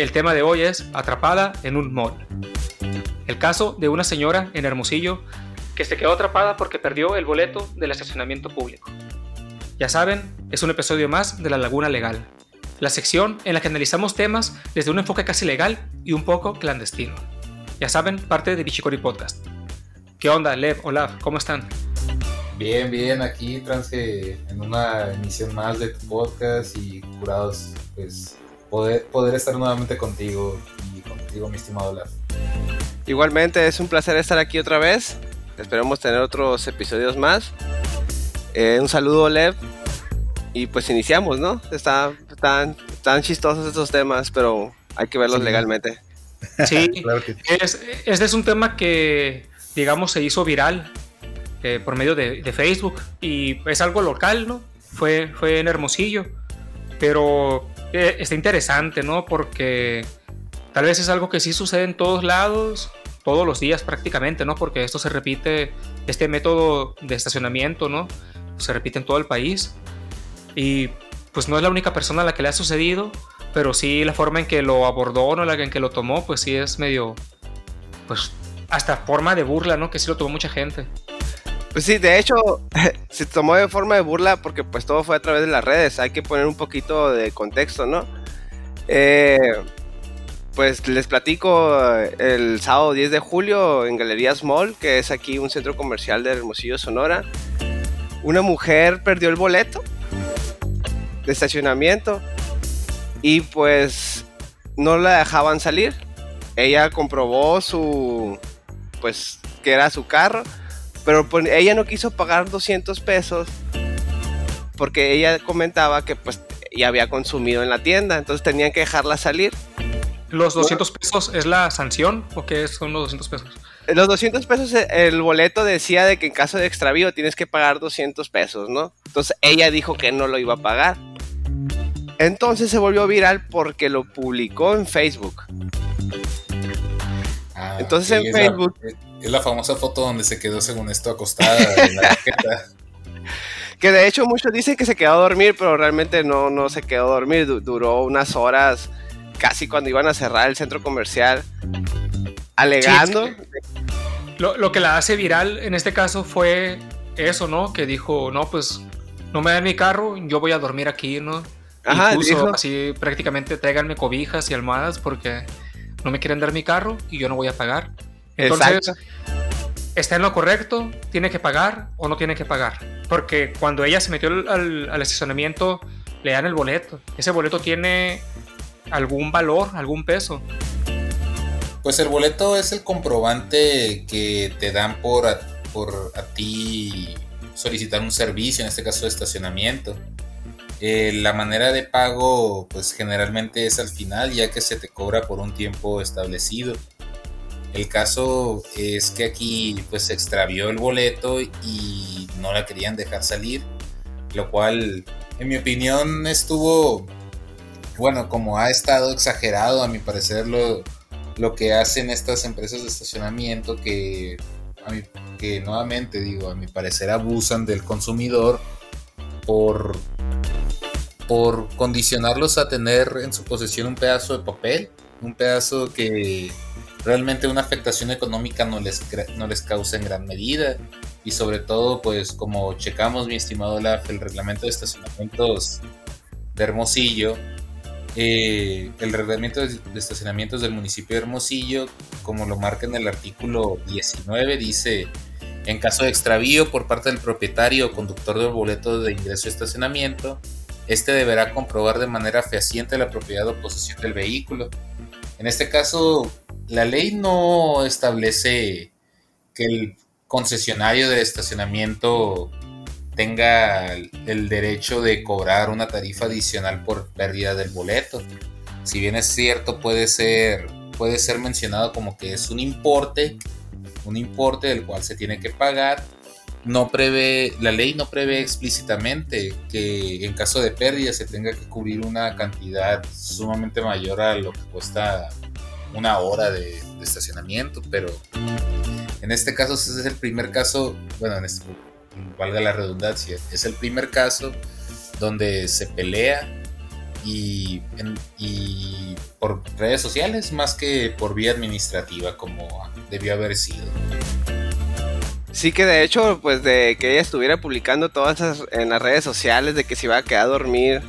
El tema de hoy es Atrapada en un mall. El caso de una señora en Hermosillo que se quedó atrapada porque perdió el boleto del estacionamiento público. Ya saben, es un episodio más de La Laguna Legal, la sección en la que analizamos temas desde un enfoque casi legal y un poco clandestino. Ya saben, parte de Bichicori Podcast. ¿Qué onda, Lev, Olaf? ¿Cómo están? Bien, bien, aquí trance en una emisión más de tu podcast y curados, pues poder, poder estar nuevamente contigo y contigo, mi estimado Olaf. Igualmente, es un placer estar aquí otra vez. Esperemos tener otros episodios más. Eh, un saludo, Lev. Y pues iniciamos, ¿no? Está, están, están chistosos estos temas, pero hay que verlos legalmente. Sí, es, este es un tema que, digamos, se hizo viral eh, por medio de, Facebook y es algo local, ¿no? Fue, fue en Hermosillo, pero eh, está interesante, ¿no? Porque tal vez es algo que sí sucede en todos lados, todos los días prácticamente, ¿no? Porque esto se repite, este método de estacionamiento, ¿no? Se repite en todo el país y pues no es la única persona a la que le ha sucedido, pero sí la forma en que lo abordó, ¿no? La en que lo tomó, pues sí es medio, pues hasta forma de burla, ¿no? Que sí lo tomó mucha gente. Pues sí, de hecho, se tomó de forma de burla porque pues todo fue a través de las redes. Hay que poner un poquito de contexto, ¿no? Eh, pues les platico el sábado 10 de julio en Galerías Mall, que es aquí un centro comercial de Hermosillo, Sonora. Una mujer perdió el boleto de estacionamiento y pues no la dejaban salir. Ella comprobó su, pues, que era su carro pero pues, ella no quiso pagar 200 pesos porque ella comentaba que pues ya había consumido en la tienda, entonces tenían que dejarla salir. ¿Los 200 pesos es la sanción o qué son los 200 pesos? Los 200 pesos, eh, el boleto decía de que en caso de extravío tienes que pagar 200 pesos, ¿no? Entonces ella dijo que no lo iba a pagar. Entonces se volvió viral porque lo publicó en Facebook. Ah, Entonces en Facebook... Es la famosa foto donde se quedó, según esto, acostada en la banqueta. que de hecho muchos dicen que se quedó a dormir, pero realmente no, no se quedó a dormir. duró unas horas, casi cuando iban a cerrar el centro comercial, alegando. lo, lo, que la hace viral en este caso fue eso, ¿no? Que dijo, no, pues no me dan mi carro, yo voy a dormir aquí, ¿no? Ajá, Incluso así prácticamente tráiganme cobijas y almohadas porque no me quieren dar mi carro y yo no voy a pagar. Entonces, ¿está en lo correcto? ¿Tiene que pagar o no tiene que pagar? Porque cuando ella se metió al, estacionamiento, le dan el boleto. ¿Ese boleto tiene algún valor, algún peso? Pues el boleto es el comprobante que te dan por por a ti solicitar un servicio, en este caso de estacionamiento. Eh, la manera de pago, pues generalmente es al final, ya que se te cobra por un tiempo establecido. El caso es que aquí pues se extravió el boleto y no la querían dejar salir, lo cual en mi opinión estuvo, bueno, como ha estado exagerado a mi parecer lo, lo que hacen estas empresas de estacionamiento que, que nuevamente digo, a mi parecer abusan del consumidor por, por condicionarlos a tener en su posesión un pedazo de papel, un pedazo que realmente una afectación económica no les, no les causa en gran medida. Y sobre todo, pues como checamos, mi estimado Olaf, el reglamento de estacionamientos de Hermosillo, eh, el reglamento de estacionamientos del municipio de Hermosillo, como lo marca en el artículo 19, dice, en caso de extravío por parte del propietario o conductor del boleto de ingreso de estacionamiento, este deberá comprobar de manera fehaciente la propiedad o posesión del vehículo. En este caso, la ley no establece que el concesionario de estacionamiento tenga el derecho de cobrar una tarifa adicional por pérdida del boleto. Si bien es cierto, puede ser, puede ser mencionado como que es un importe, un importe del cual se tiene que pagar. No prevé, la ley no prevé explícitamente que en caso de pérdida se tenga que cubrir una cantidad sumamente mayor a lo que cuesta una hora de, estacionamiento, pero en este caso ese es el primer caso, bueno, en este, valga la redundancia, es el primer caso donde se pelea y, y por redes sociales más que por vía administrativa como debió haber sido. Sí, que de hecho, pues de que ella estuviera publicando todas esas en las redes sociales de que se iba a quedar a dormir,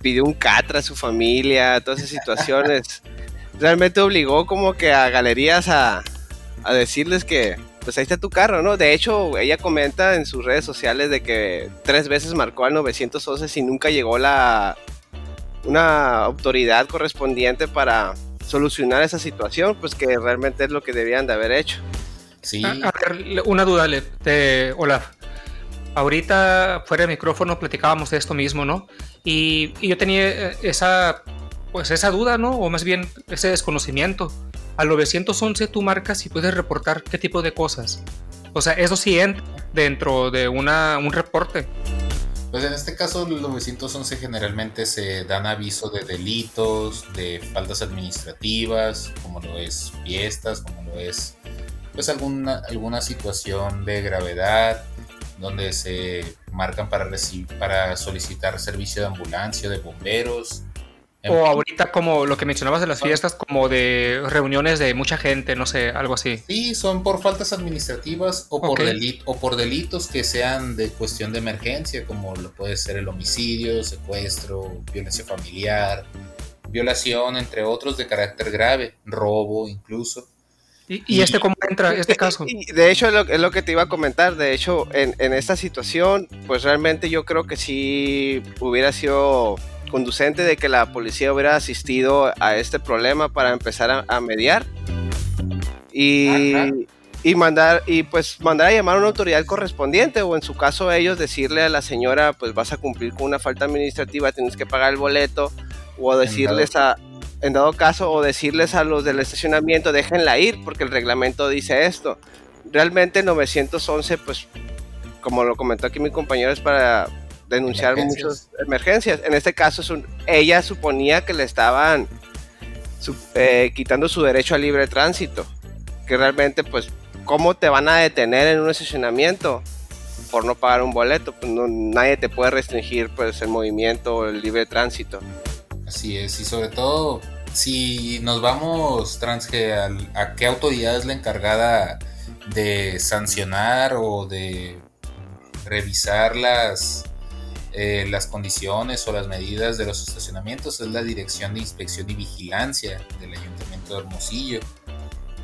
pidió un catra a su familia, todas esas situaciones, realmente obligó como que a galerías a, a decirles que pues ahí está tu carro, ¿no? De hecho, ella comenta en sus redes sociales de que tres veces marcó al 911 y nunca llegó la una autoridad correspondiente para solucionar esa situación, pues que realmente es lo que debían de haber hecho. Sí. A, ver, una duda, te, Olaf. Ahorita fuera de micrófono platicábamos de esto mismo, ¿no? Y, y, yo tenía esa, pues esa duda, ¿no? O más bien ese desconocimiento al 911 tú marcas y puedes reportar qué tipo de cosas. O sea, eso sí entra dentro de una, un reporte. Pues en este caso, el 911 generalmente se dan aviso de delitos, de faltas administrativas, como lo es fiestas, como lo es pues alguna, alguna situación de gravedad, donde se marcan para, para solicitar servicio de ambulancia, de bomberos, o ahorita como lo que mencionabas de las fiestas, como de reuniones de mucha gente, no sé, algo así. Sí, son por faltas administrativas o por, o por delitos que sean de cuestión de emergencia, como lo puede ser el homicidio, secuestro, violencia familiar, violación, entre otros de carácter grave, robo incluso. ¿Y, este cómo entra, este caso? de hecho, es lo, es lo, que te iba a comentar. De hecho, en, en esta situación, pues realmente yo creo que sí hubiera sido conducente de que la policía hubiera asistido a este problema para empezar a, mediar y, y, mandar y pues mandar a llamar a una autoridad correspondiente o en su caso ellos decirle a la señora pues vas a cumplir con una falta administrativa tienes que pagar el boleto o decirles a en dado caso o decirles a los del estacionamiento déjenla ir porque el reglamento dice esto realmente 911 pues como lo comentó aquí mi compañero es para denunciar muchas emergencias. En este caso, ella suponía que le estaban eh, quitando su derecho a libre tránsito. Que realmente, pues, ¿cómo te van a detener en un estacionamiento por no pagar un boleto? Pues nadie te puede restringir pues, el movimiento o el libre tránsito. Así es, y sobre todo, si nos vamos, Transge, a qué autoridad es la encargada de sancionar o de revisar las eh, las condiciones o las medidas de los estacionamientos es la Dirección de Inspección y Vigilancia del Ayuntamiento de Hermosillo.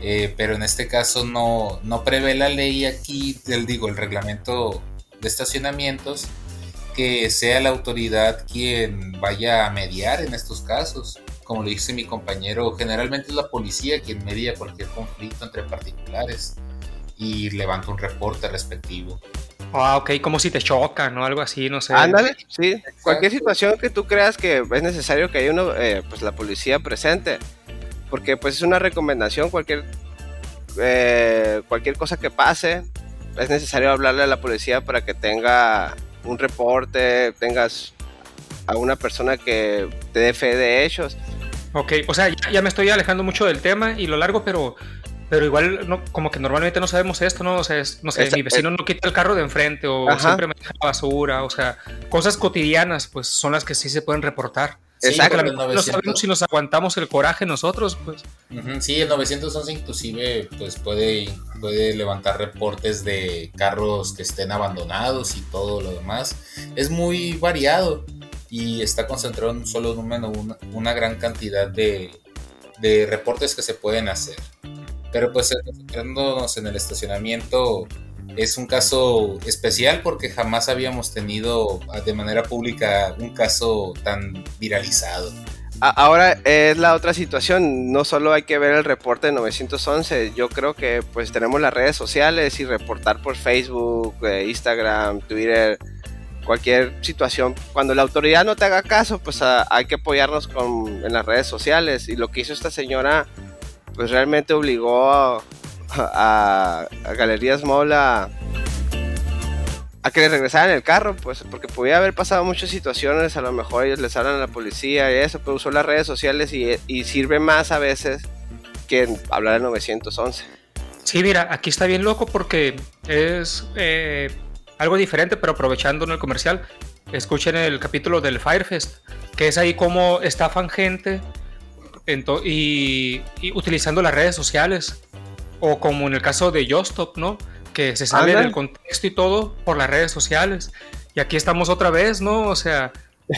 Eh, pero en este caso no, no prevé la ley aquí, el, digo, el reglamento de estacionamientos, que sea la autoridad quien vaya a mediar en estos casos. Como le dice mi compañero, generalmente es la policía quien media cualquier conflicto entre particulares y levanta un reporte respectivo. Ah, ok, como si te chocan o algo así, no sé. Ándale, sí. Cualquier situación que tú creas que es necesario que haya uno, eh, pues la policía presente. Porque pues es una recomendación, cualquier, eh, cualquier cosa que pase, es necesario hablarle a la policía para que tenga un reporte, tengas a una persona que te dé fe de hechos. Ok, o sea, ya, ya, me estoy alejando mucho del tema y lo largo, pero pero igual, no, como que normalmente no sabemos esto, ¿no? O sea, no sé, mi vecino no quita el carro de enfrente o siempre me deja basura, o sea, cosas cotidianas, pues son las que sí se pueden reportar. Exacto. no sabemos si nos aguantamos el coraje nosotros, pues. sí, el 911 inclusive, pues puede, puede levantar reportes de carros que estén abandonados y todo lo demás. Es muy variado y está concentrado en un solo número, una, una gran cantidad de, de reportes que se pueden hacer. Pero pues concentrándonos en el estacionamiento es un caso especial porque jamás habíamos tenido ah, de manera pública un caso tan viralizado. Ahora es la otra situación, no solo hay que ver el reporte de 911, yo creo que pues tenemos las redes sociales y reportar por Facebook, eh, Instagram, Twitter, cualquier situación. Cuando la autoridad no te haga caso, pues ah, hay que apoyarnos con, en las redes sociales y lo que hizo esta señora pues realmente obligó a, a, Galerías Mall a, que le regresaran el carro, pues porque podía haber pasado muchas situaciones, a lo mejor ellos les hablan a la policía y eso, pero usó las redes sociales y, sirve más a veces que hablar del 911. Sí, mira, aquí está bien loco porque es eh, algo diferente, pero aprovechando el comercial. escuchen el capítulo del Firefest, que es ahí como estafan gente y, utilizando las redes sociales. O como en el caso de Justop, ¿no? Que se sale del contexto y todo por las redes sociales. Y aquí estamos otra vez, ¿no? O sea,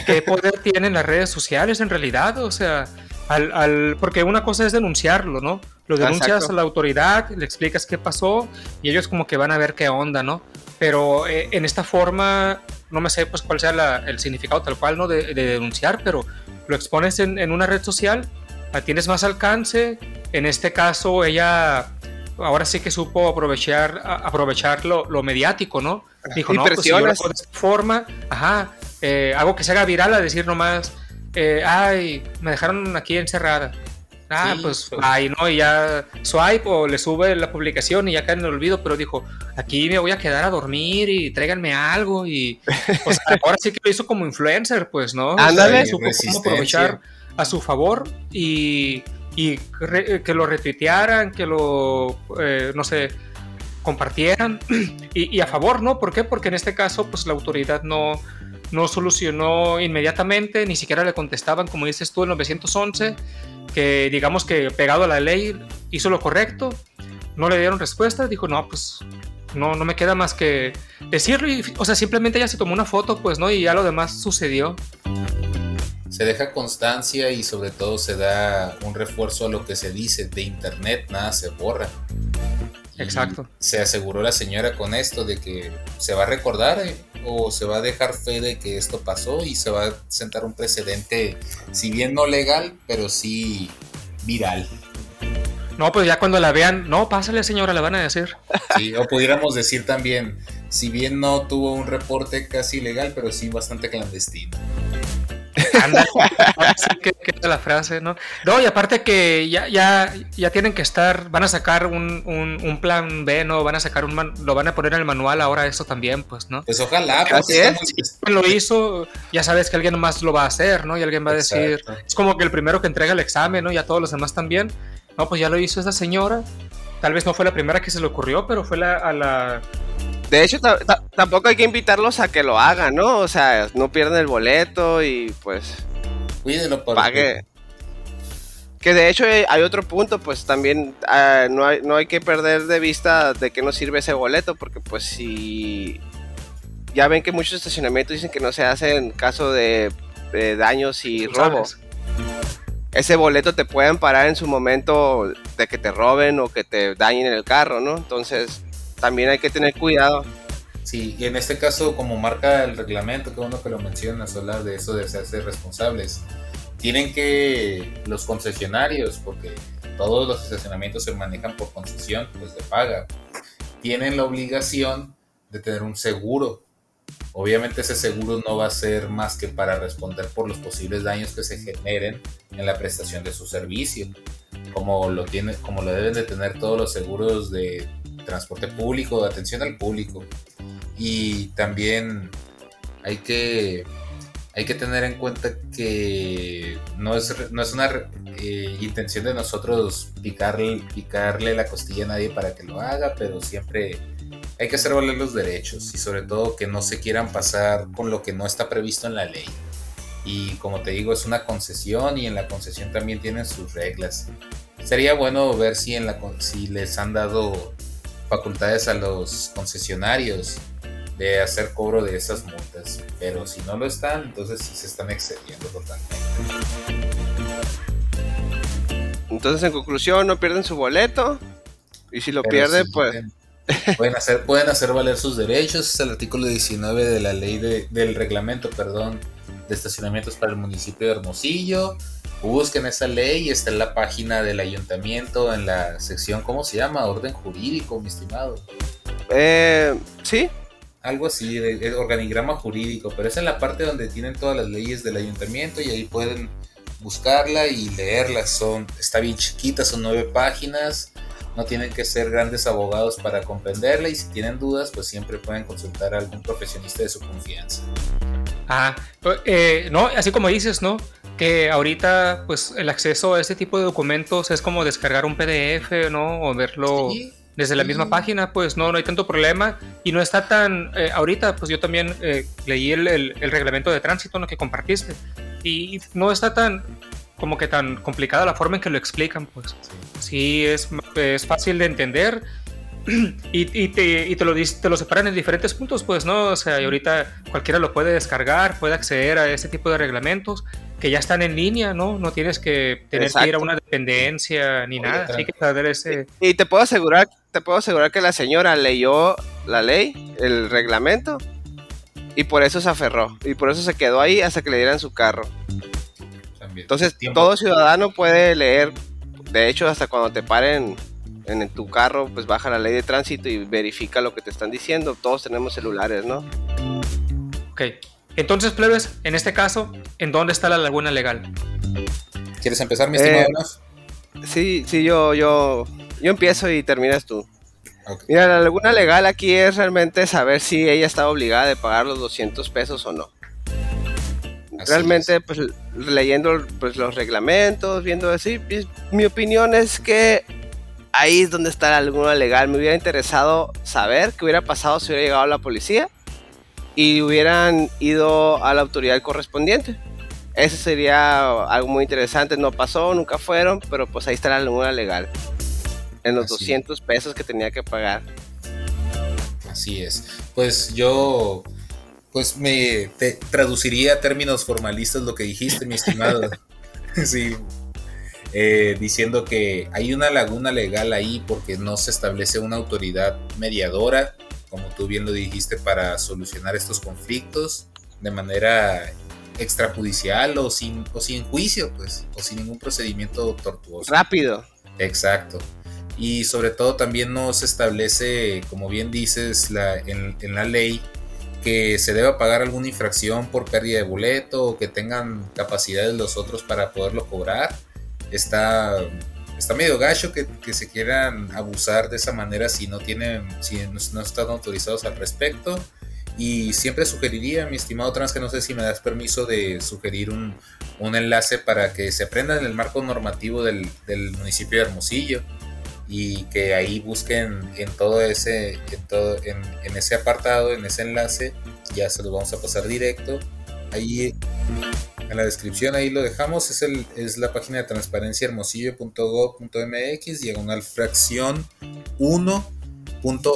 ¿qué poder tienen las redes sociales en realidad? O sea, al, porque una cosa es denunciarlo, ¿no? Lo denuncias a la autoridad, le explicas qué pasó y ellos como que van a ver qué onda, ¿no? Pero eh, en esta forma, no me sé pues cuál sea el significado tal cual, ¿no? De, denunciar, pero lo expones en, en, una red social, tienes más alcance. En este caso, ella ahora sí que supo aprovechar, aprovechar lo, mediático, ¿no? Dijo, no, pues si yo de esta forma, ajá, eh, hago que se haga viral a decir nomás, eh, ay, me dejaron aquí encerrada. Ah, pues, pues ahí no, y ya swipe o le sube la publicación y ya cae en el olvido, pero dijo, aquí me voy a quedar a dormir y tráiganme algo y ahora sí que lo hizo como influencer, pues, ¿no? Ándale, supo cómo aprovechar a su favor y, que lo retuitearan, que lo, eh, no sé, compartieran y, a favor, ¿no? ¿Por qué? Porque en este caso, pues la autoridad no, no solucionó inmediatamente, ni siquiera le contestaban, como dices tú, en 911, que digamos que pegado a la ley hizo lo correcto, no le dieron respuesta, dijo, no, pues no, no me queda más que decirlo, y, o sea, simplemente ella se tomó una foto, pues, ¿no? Y ya lo demás sucedió se deja constancia y sobre todo se da un refuerzo a lo que se dice de internet, nada se borra. Exacto. Se aseguró la señora con esto de que se va a recordar eh, o se va a dejar fe de que esto pasó y se va a sentar un precedente, si bien no legal, pero sí viral. No, pues ya cuando la vean, no, pásale señora, le van a decir. Sí, o pudiéramos decir también, si bien no tuvo un reporte casi legal, pero sí bastante clandestino. Anda, que, que la frase, ¿no? No, y aparte que ya, ya, ya tienen que estar, van a sacar un, un, plan B, ¿no? Van a sacar un, lo van a poner en el manual ahora eso también, pues, ¿no? Pues ojalá, pues es. lo hizo, ya sabes que alguien más lo va a hacer, ¿no? Y alguien va a decir, es como que el primero que entrega el examen, ¿no? Y a todos los demás también. No, pues ya lo hizo esa señora. Tal vez no fue la primera que se le ocurrió, pero fue la, a la de hecho, tampoco hay que invitarlos a que lo hagan, ¿no? O sea, no pierdan el boleto y pues. Cuídenlo por pague. Que de hecho eh, hay otro punto, pues también ah, no, hay, no hay que perder de vista de qué nos sirve ese boleto, porque pues si ya ven que muchos estacionamientos dicen que no se hace en caso de, daños y robo. Ese boleto te pueden parar en su momento de que te roben o que te dañen el carro, ¿no? Entonces, también hay que tener cuidado. Sí, y en este caso, como marca el reglamento, que uno que lo mencionas, hablar de eso de hacerse responsables, tienen que los concesionarios, porque todos los estacionamientos se manejan por concesión, pues de paga, tienen la obligación de tener un seguro. Obviamente ese seguro no va a ser más que para responder por los posibles daños que se generen en la prestación de su servicio, como lo, tiene, como lo deben de tener todos los seguros de transporte público, de atención al público. Y también hay que, hay que tener en cuenta que no es, no es una eh, intención de nosotros picarle, picarle la costilla a nadie para que lo haga, pero siempre hay que hacer valer los derechos y sobre todo que no se quieran pasar con lo que no está previsto en la ley. Y como te digo, es una concesión y en la concesión también tienen sus reglas. Sería bueno ver si, en la, si les han dado facultades a los concesionarios de hacer cobro de esas multas, pero si no lo están, entonces sí se están excediendo totalmente. Entonces, en conclusión, no pierden su boleto. Y si lo pierden, pues. Pueden, hacer, pueden hacer valer sus derechos. Es el artículo 19 de la ley de, del reglamento, perdón, de estacionamientos para el municipio de Hermosillo busquen esa ley, está en la página del ayuntamiento, en la sección, ¿cómo se llama? Orden jurídico, mi estimado. Eh, sí. Algo así, de, organigrama jurídico, pero es en la parte donde tienen todas las leyes del ayuntamiento y ahí pueden buscarla y leerla. Son, está bien chiquita, son nueve páginas, no tienen que ser grandes abogados para comprenderla y si tienen dudas, pues siempre pueden consultar a algún profesionista de su confianza. Ah, eh, no, así como dices, ¿no? Que ahorita pues el acceso a este tipo de documentos es como descargar un PDF, ¿no? O verlo desde la misma página, pues no, no hay tanto problema. Y no está tan, eh, ahorita pues yo también eh, leí el, el, reglamento de tránsito ¿no? que compartiste. Y no está tan, como que tan complicada la forma en que lo explican, pues. Sí, es, es fácil de entender y, y, te, y te, lo, te lo separan en diferentes puntos, pues, ¿no? O sea, y ahorita cualquiera lo puede descargar, puede acceder a ese tipo de reglamentos que ya están en línea, ¿no? No tienes que tener que ir a una dependencia ni nada, así que saber ese... Y te puedo asegurar, te puedo asegurar que la señora leyó la ley, el reglamento, y por eso se aferró, y por eso se quedó ahí hasta que le dieran su carro. Entonces, todo ciudadano puede leer, de hecho, hasta cuando te paren en tu carro, pues baja la ley de tránsito y verifica lo que te están diciendo. Todos tenemos celulares, ¿no? Ok. Entonces, plebes, en este caso, ¿en dónde está la laguna legal? ¿Quieres empezar, mi estimado? Eh, sí, sí, yo, yo, yo empiezo y terminas tú. Mira, la laguna legal aquí es realmente saber si ella está obligada de pagar los 200 pesos o no. realmente, pues leyendo pues, los reglamentos, viendo así, mi opinión es que ahí es donde está la laguna legal. Me hubiera interesado saber qué hubiera pasado si hubiera llegado la policía y hubieran ido a la autoridad correspondiente. Eso sería algo muy interesante. No pasó, nunca fueron, pero pues ahí está la laguna legal. En los 200 pesos que tenía que pagar. Así es. Pues yo, pues me traduciría a términos formalistas lo que dijiste, mi estimado. sí, eh, diciendo que hay una laguna legal ahí porque no se establece una autoridad mediadora, como tú bien lo dijiste, para solucionar estos conflictos de manera extrajudicial o sin, o sin juicio, pues, o sin ningún procedimiento tortuoso. Rápido. Exacto. Y sobre todo también no se establece, como bien dices, la, en, en la ley, que se deba pagar alguna infracción por pérdida de boleto o que tengan capacidades los otros para poderlo cobrar está, está medio gacho que, se quieran abusar de esa manera si no tienen, si no, están autorizados al respecto. Y siempre sugeriría, mi estimado trans, que no sé si me das permiso de sugerir un, enlace para que se aprenda en el marco normativo del, municipio de Hermosillo y que ahí busquen en todo ese, en, todo, en, en ese apartado, en ese enlace, ya se los vamos a pasar directo. Ahí en la descripción ahí lo dejamos. Es, el, es la página de transparencia hermosillo.gov.mx, diagonal fracción 1.aspx.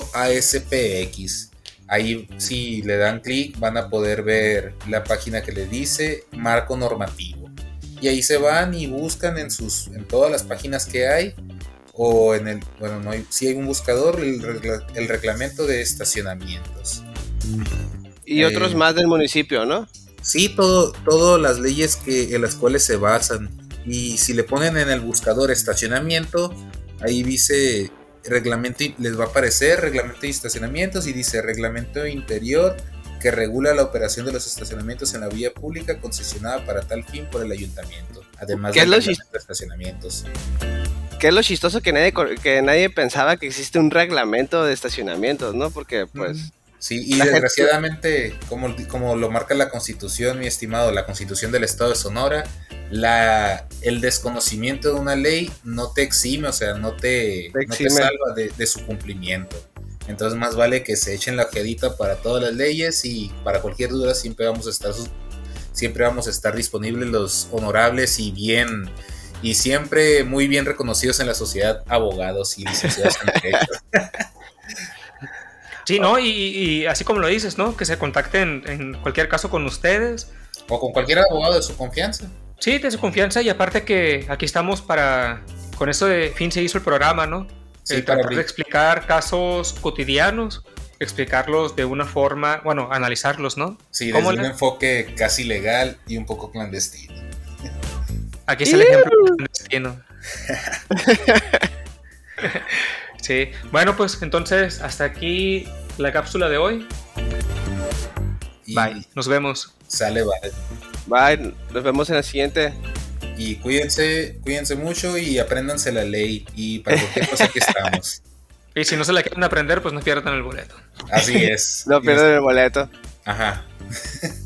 Ahí si le dan clic van a poder ver la página que le dice marco normativo. Y ahí se van y buscan en sus en todas las páginas que hay o en el bueno no hay si hay un buscador el, reglamento de estacionamientos. Y otros eh, más del municipio, ¿no? Sí, todo, todas las leyes que, en las cuales se basan. Y si le ponen en el buscador estacionamiento, ahí dice reglamento, les va a aparecer reglamento de estacionamientos y dice reglamento interior que regula la operación de los estacionamientos en la vía pública concesionada para tal fin por el ayuntamiento, además de los estacionamientos. ¿Qué es lo chistoso que nadie, que nadie pensaba que existe un reglamento de estacionamientos, ¿no? Porque pues... Sí, y desgraciadamente, como, como lo marca la Constitución, mi estimado, la Constitución del Estado de Sonora, la, el desconocimiento de una ley no te exime, o sea, no te, salva de, su cumplimiento. Entonces más vale que se echen la ojedita para todas las leyes y para cualquier duda siempre vamos a estar siempre vamos a estar disponibles los honorables y bien y siempre muy bien reconocidos en la sociedad abogados y licenciados en derecho. Sí, ¿no? Y, así como lo dices, ¿no? Que se contacten en cualquier caso con ustedes. O con cualquier abogado de su confianza. Sí, de su confianza y aparte que aquí estamos para, con eso de fin se hizo el programa, ¿no? Sí, eh, para explicar casos cotidianos, explicarlos de una forma, bueno, analizarlos, ¿no? Sí, desde un enfoque casi legal y un poco clandestino. Aquí es el ejemplo clandestino. Sí, bueno, pues entonces hasta aquí la cápsula de hoy. Bye, nos vemos. Sale, bye. Bye, nos vemos en la siguiente. Y cuídense, cuídense mucho y apréndanse la ley. Y para cualquier cosa que estamos. Y si no se la quieren aprender, pues no pierdan el boleto. Así es. no pierdan el boleto. Ajá.